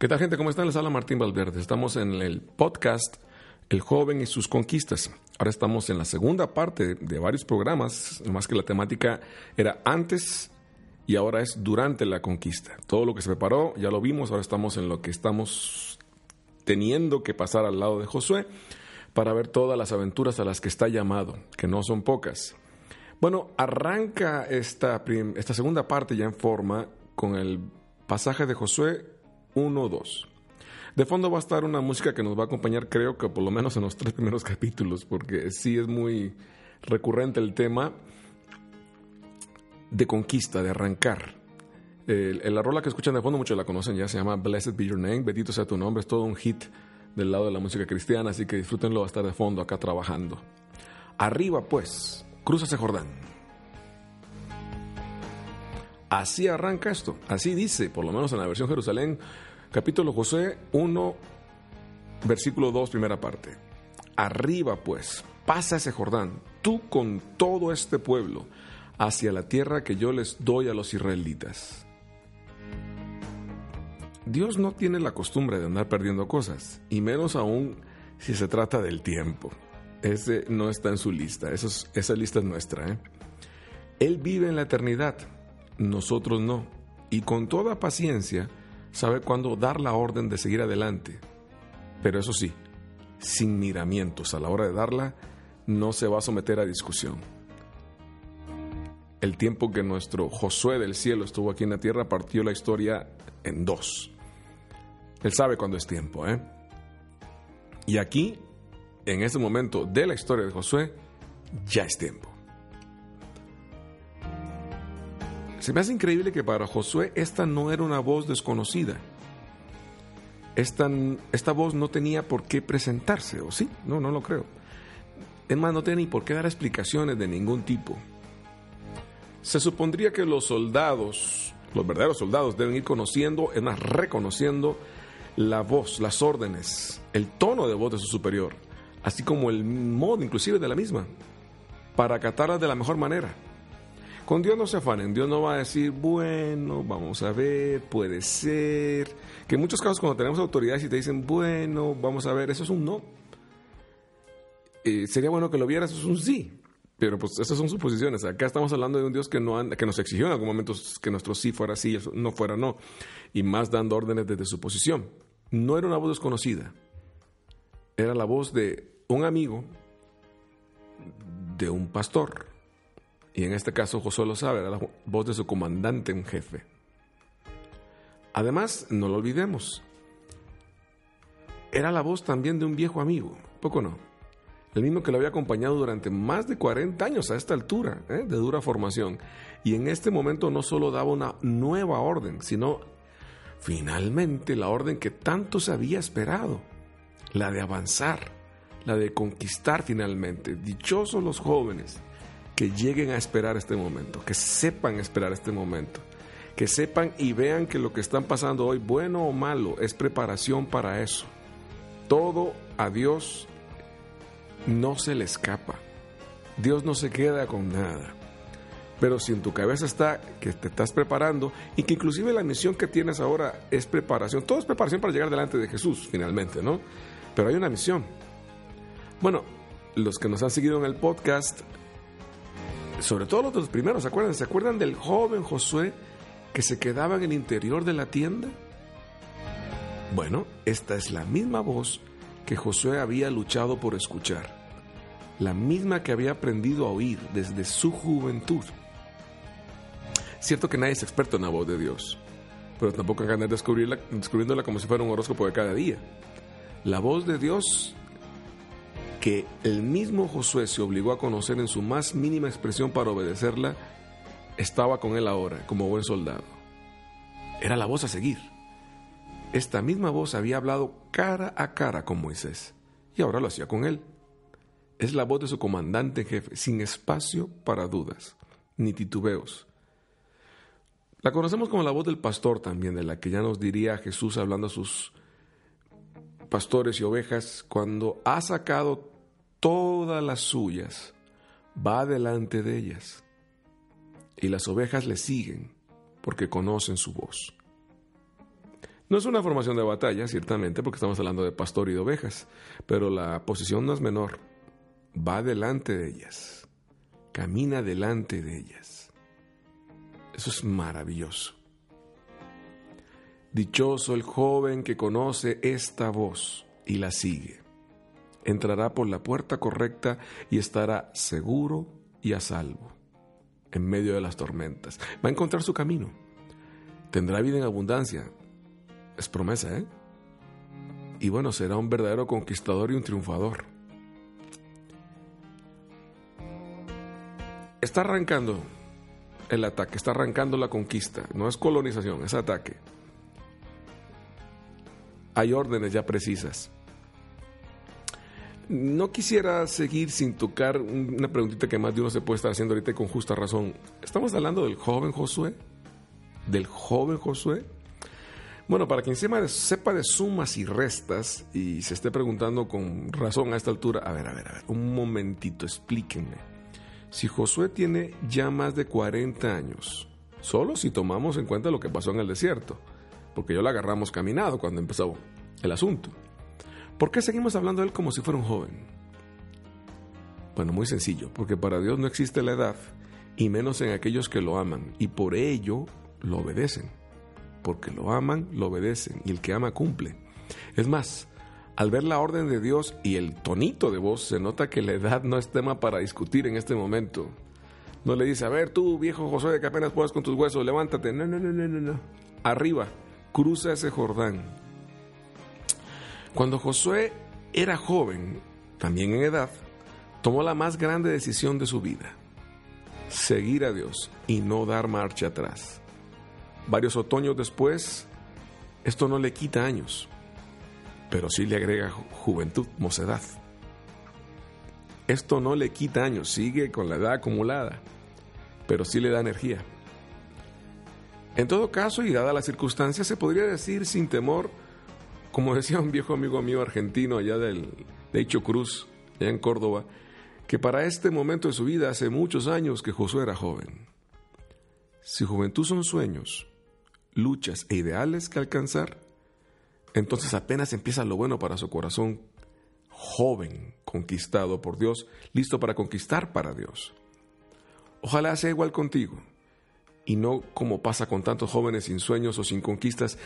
¿Qué tal gente? ¿Cómo están? Les habla Martín Valverde. Estamos en el podcast El joven y sus conquistas. Ahora estamos en la segunda parte de varios programas, más que la temática era antes y ahora es durante la conquista. Todo lo que se preparó ya lo vimos, ahora estamos en lo que estamos teniendo que pasar al lado de Josué para ver todas las aventuras a las que está llamado, que no son pocas. Bueno, arranca esta, esta segunda parte ya en forma con el pasaje de Josué 1, 2. De fondo va a estar una música que nos va a acompañar, creo que por lo menos en los tres primeros capítulos, porque sí es muy recurrente el tema de conquista, de arrancar. El, la rola que escuchan de fondo, muchos la conocen ya, se llama Blessed Be Your Name, Bendito sea tu nombre, es todo un hit del lado de la música cristiana, así que disfrútenlo, va a estar de fondo acá trabajando. Arriba pues, ese Jordán. Así arranca esto, así dice, por lo menos en la versión Jerusalén, capítulo José 1, versículo 2, primera parte. Arriba pues, pasa ese Jordán, tú con todo este pueblo, hacia la tierra que yo les doy a los israelitas. Dios no tiene la costumbre de andar perdiendo cosas, y menos aún si se trata del tiempo. Ese no está en su lista, esa lista es nuestra. ¿eh? Él vive en la eternidad nosotros no. Y con toda paciencia sabe cuándo dar la orden de seguir adelante. Pero eso sí, sin miramientos a la hora de darla, no se va a someter a discusión. El tiempo que nuestro Josué del cielo estuvo aquí en la tierra partió la historia en dos. Él sabe cuándo es tiempo, ¿eh? Y aquí, en este momento de la historia de Josué, ya es tiempo. Se me hace increíble que para Josué esta no era una voz desconocida. Esta, esta voz no tenía por qué presentarse, ¿o sí? No, no lo creo. Es más, no tenía ni por qué dar explicaciones de ningún tipo. Se supondría que los soldados, los verdaderos soldados, deben ir conociendo, es más, reconociendo la voz, las órdenes, el tono de voz de su superior, así como el modo inclusive de la misma, para acatarla de la mejor manera. Con Dios no se afanen, Dios no va a decir, bueno, vamos a ver, puede ser. Que en muchos casos cuando tenemos autoridades y te dicen, bueno, vamos a ver, eso es un no. Eh, sería bueno que lo vieras, eso es un sí. Pero pues esas son suposiciones. Acá estamos hablando de un Dios que, no que nos exigió en algún momento que nuestro sí fuera sí, no fuera no. Y más dando órdenes desde su posición. No era una voz desconocida. Era la voz de un amigo, de un pastor, y en este caso Josué lo sabe, era la voz de su comandante en jefe. Además, no lo olvidemos, era la voz también de un viejo amigo, poco no, el mismo que lo había acompañado durante más de 40 años a esta altura, ¿eh? de dura formación. Y en este momento no solo daba una nueva orden, sino finalmente la orden que tanto se había esperado, la de avanzar, la de conquistar finalmente. Dichosos los jóvenes que lleguen a esperar este momento, que sepan esperar este momento, que sepan y vean que lo que están pasando hoy, bueno o malo, es preparación para eso. Todo a Dios no se le escapa. Dios no se queda con nada. Pero si en tu cabeza está que te estás preparando y que inclusive la misión que tienes ahora es preparación, todo es preparación para llegar delante de Jesús finalmente, ¿no? Pero hay una misión. Bueno, los que nos han seguido en el podcast sobre todo los primeros, ¿se acuerdan? ¿Se acuerdan del joven Josué que se quedaba en el interior de la tienda? Bueno, esta es la misma voz que Josué había luchado por escuchar, la misma que había aprendido a oír desde su juventud. Cierto que nadie es experto en la voz de Dios, pero tampoco hay que descubrirla, descubriéndola como si fuera un horóscopo de cada día. La voz de Dios que el mismo Josué se obligó a conocer en su más mínima expresión para obedecerla, estaba con él ahora, como buen soldado. Era la voz a seguir, esta misma voz había hablado cara a cara con Moisés y ahora lo hacía con él. Es la voz de su comandante en jefe, sin espacio para dudas ni titubeos. La conocemos como la voz del pastor también, de la que ya nos diría Jesús hablando a sus pastores y ovejas, cuando ha sacado todas las suyas, va delante de ellas. Y las ovejas le siguen porque conocen su voz. No es una formación de batalla, ciertamente, porque estamos hablando de pastor y de ovejas, pero la posición no es menor. Va delante de ellas, camina delante de ellas. Eso es maravilloso. Dichoso el joven que conoce esta voz y la sigue. Entrará por la puerta correcta y estará seguro y a salvo en medio de las tormentas. Va a encontrar su camino. Tendrá vida en abundancia. Es promesa, ¿eh? Y bueno, será un verdadero conquistador y un triunfador. Está arrancando el ataque, está arrancando la conquista. No es colonización, es ataque. Hay órdenes ya precisas. No quisiera seguir sin tocar una preguntita que más de uno se puede estar haciendo ahorita con justa razón. ¿Estamos hablando del joven Josué? ¿Del joven Josué? Bueno, para quien sepa de sumas y restas y se esté preguntando con razón a esta altura, a ver, a ver, a ver, un momentito, explíquenme. Si Josué tiene ya más de 40 años, solo si tomamos en cuenta lo que pasó en el desierto, porque yo lo agarramos caminado cuando empezó el asunto. ¿Por qué seguimos hablando de él como si fuera un joven? Bueno, muy sencillo, porque para Dios no existe la edad, y menos en aquellos que lo aman, y por ello lo obedecen. Porque lo aman, lo obedecen, y el que ama cumple. Es más, al ver la orden de Dios y el tonito de voz, se nota que la edad no es tema para discutir en este momento. No le dice, a ver tú, viejo Josué, que apenas puedas con tus huesos, levántate. No, no, no, no, no. Arriba, cruza ese Jordán. Cuando Josué era joven, también en edad, tomó la más grande decisión de su vida, seguir a Dios y no dar marcha atrás. Varios otoños después, esto no le quita años, pero sí le agrega juventud, mocedad. Esto no le quita años, sigue con la edad acumulada, pero sí le da energía. En todo caso, y dada la circunstancia, se podría decir sin temor, como decía un viejo amigo mío argentino allá del, de Hecho Cruz, allá en Córdoba, que para este momento de su vida hace muchos años que Josué era joven. Si juventud son sueños, luchas e ideales que alcanzar, entonces apenas empieza lo bueno para su corazón joven, conquistado por Dios, listo para conquistar para Dios. Ojalá sea igual contigo y no como pasa con tantos jóvenes sin sueños o sin conquistas,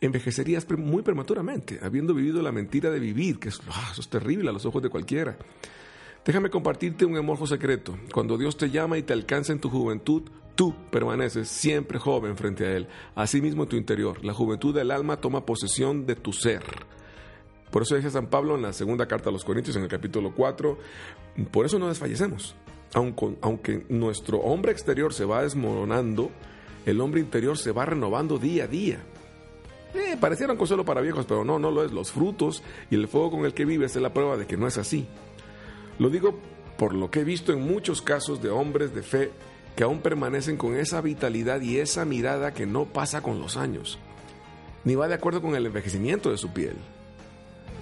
envejecerías muy prematuramente, habiendo vivido la mentira de vivir, que es, ah, eso es terrible a los ojos de cualquiera. Déjame compartirte un hermoso secreto. Cuando Dios te llama y te alcanza en tu juventud, tú permaneces siempre joven frente a Él. Asimismo en tu interior, la juventud del alma toma posesión de tu ser. Por eso dice San Pablo en la segunda carta a los Corintios, en el capítulo 4, por eso no desfallecemos aunque nuestro hombre exterior se va desmoronando, el hombre interior se va renovando día a día. Eh, parecieron consuelo para viejos, pero no, no lo es. Los frutos y el fuego con el que vives es la prueba de que no es así. Lo digo por lo que he visto en muchos casos de hombres de fe que aún permanecen con esa vitalidad y esa mirada que no pasa con los años, ni va de acuerdo con el envejecimiento de su piel.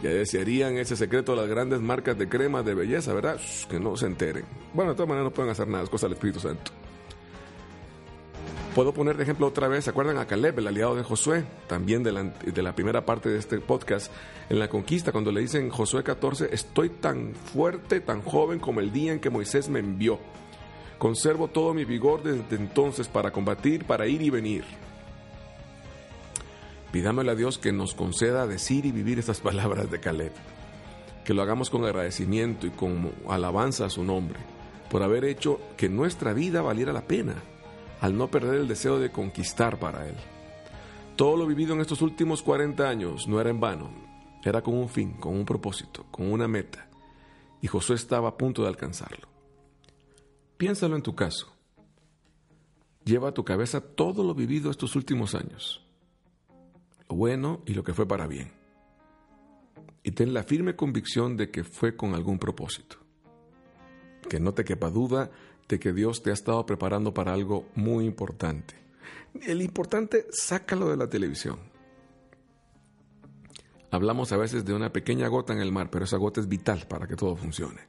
Ya desearían ese secreto las grandes marcas de crema de belleza, ¿verdad? que no se enteren. Bueno, de todas maneras no pueden hacer nada, es cosa del Espíritu Santo. Puedo poner de ejemplo otra vez, ¿se acuerdan a Caleb, el aliado de Josué? También de la, primera parte de este podcast, en la conquista, cuando le dicen Josué 14, estoy tan fuerte, tan joven como el día en que Moisés me envió. Conservo todo mi vigor desde entonces para combatir, para ir y venir. Pidámosle a Dios que nos conceda decir y vivir estas palabras de Caleb. Que lo hagamos con agradecimiento y con alabanza a su nombre, por haber hecho que nuestra vida valiera la pena, al no perder el deseo de conquistar para Él. Todo lo vivido en estos últimos 40 años no era en vano, era con un fin, con un propósito, con una meta, y Josué estaba a punto de alcanzarlo. Piénsalo en tu caso. Lleva a tu cabeza todo lo vivido estos últimos años lo bueno y lo que fue para bien. Y ten la firme convicción de que fue con algún propósito. Que no te quepa duda de que Dios te ha estado preparando para algo muy importante. El importante, sácalo de la televisión. Hablamos a veces de una pequeña gota en el mar, pero esa gota es vital para que todo funcione.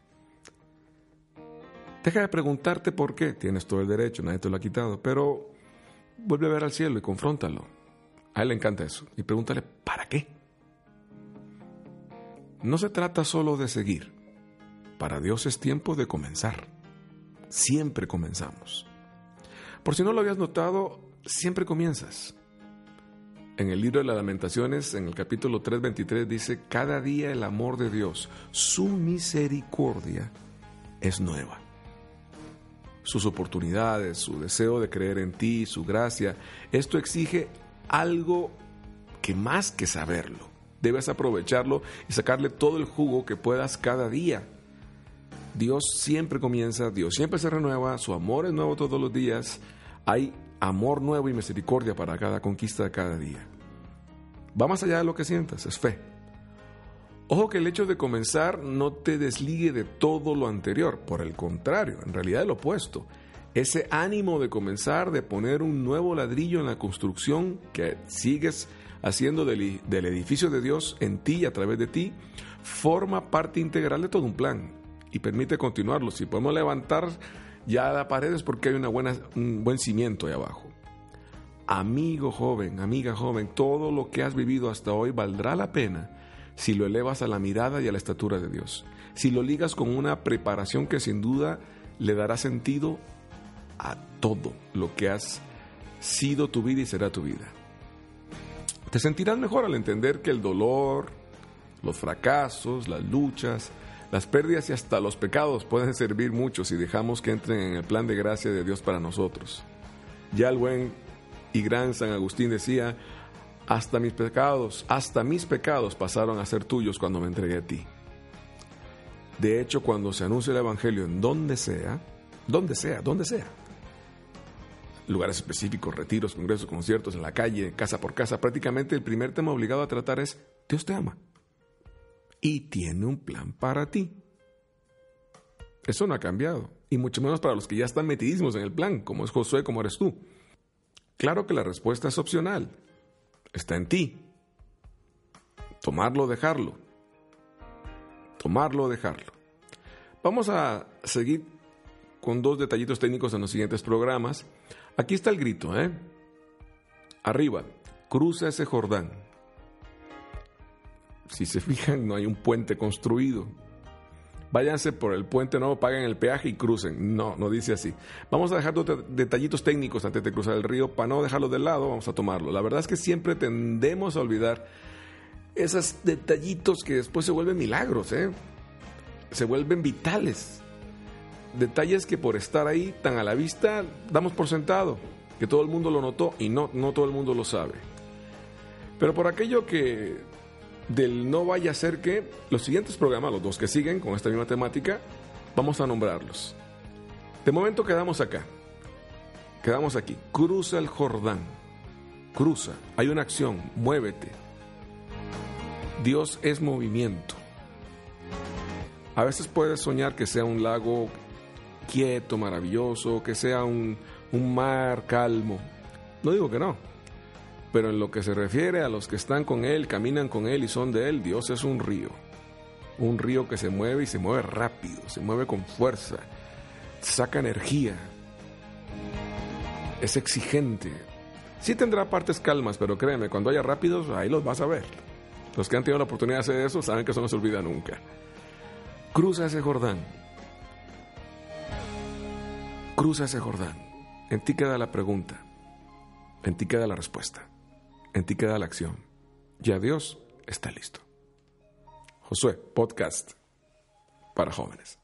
Deja de preguntarte por qué, tienes todo el derecho, nadie te lo ha quitado, pero vuelve a ver al cielo y confróntalo. A él le encanta eso. Y pregúntale, ¿para qué? No se trata solo de seguir. Para Dios es tiempo de comenzar. Siempre comenzamos. Por si no lo habías notado, siempre comienzas. En el libro de las lamentaciones, en el capítulo 3.23, dice, cada día el amor de Dios, su misericordia es nueva. Sus oportunidades, su deseo de creer en ti, su gracia, esto exige algo que más que saberlo. Debes aprovecharlo y sacarle todo el jugo que puedas cada día. Dios siempre comienza, Dios siempre se renueva, su amor es nuevo todos los días. Hay amor nuevo y misericordia para cada conquista de cada día. Va más allá de lo que sientas, es fe. Ojo que el hecho de comenzar no te desligue de todo lo anterior, por el contrario, en realidad es lo opuesto. Ese ánimo de comenzar, de poner un nuevo ladrillo en la construcción que sigues haciendo del, edificio de Dios en ti y a través de ti, forma parte integral de todo un plan y permite continuarlo. Si podemos levantar ya la pared es porque hay una buena, un buen cimiento ahí abajo. Amigo joven, amiga joven, todo lo que has vivido hasta hoy valdrá la pena si lo elevas a la mirada y a la estatura de Dios. Si lo ligas con una preparación que sin duda le dará sentido a todo lo que has sido tu vida y será tu vida. Te sentirás mejor al entender que el dolor, los fracasos, las luchas, las pérdidas y hasta los pecados pueden servir mucho si dejamos que entren en el plan de gracia de Dios para nosotros. Ya el buen y gran San Agustín decía, hasta mis pecados, hasta mis pecados pasaron a ser tuyos cuando me entregué a ti. De hecho, cuando se anuncia el Evangelio en donde sea, donde sea, donde sea, lugares específicos, retiros, congresos, conciertos, en la calle, casa por casa, prácticamente el primer tema obligado a tratar es, Dios te ama y tiene un plan para ti. Eso no ha cambiado, y mucho menos para los que ya están metidísimos en el plan, como es Josué, como eres tú. Claro que la respuesta es opcional, está en ti. Tomarlo o dejarlo. Tomarlo o dejarlo. Vamos a seguir con dos detallitos técnicos en los siguientes programas. Aquí está el grito, ¿eh? Arriba, cruza ese Jordán si se fijan, no hay un puente construido. Váyanse por el puente nuevo, paguen el peaje y crucen. No, no dice así. Vamos a dejar dos detallitos técnicos antes de cruzar el río. Para no dejarlo de lado, vamos a tomarlo. La verdad es que siempre tendemos a olvidar esos detallitos que después se vuelven milagros, ¿eh? se vuelven vitales. Detalles que por estar ahí tan a la vista damos por sentado, que todo el mundo lo notó y no, no todo el mundo lo sabe. Pero por aquello que del no vaya a ser que los siguientes programas, los dos que siguen con esta misma temática, vamos a nombrarlos. De momento quedamos acá. Quedamos aquí. Cruza el Jordán. Cruza. Hay una acción. Muévete. Dios es movimiento. A veces puedes soñar que sea un lago quieto, maravilloso, que sea un, un mar calmo. No digo que no. Pero en lo que se refiere a los que están con Él, caminan con Él y son de Él, Dios es un río. Un río que se mueve y se mueve rápido, se mueve con fuerza, saca energía, es exigente. Sí tendrá partes calmas, pero créeme, cuando haya rápidos, ahí los vas a ver. Los que han tenido la oportunidad de hacer eso saben que eso no se olvida nunca. Cruza ese Jordán. Cruza ese Jordán. En ti queda la pregunta. En ti queda la respuesta. En ti queda la acción. Ya Dios está listo. Josué, podcast para jóvenes.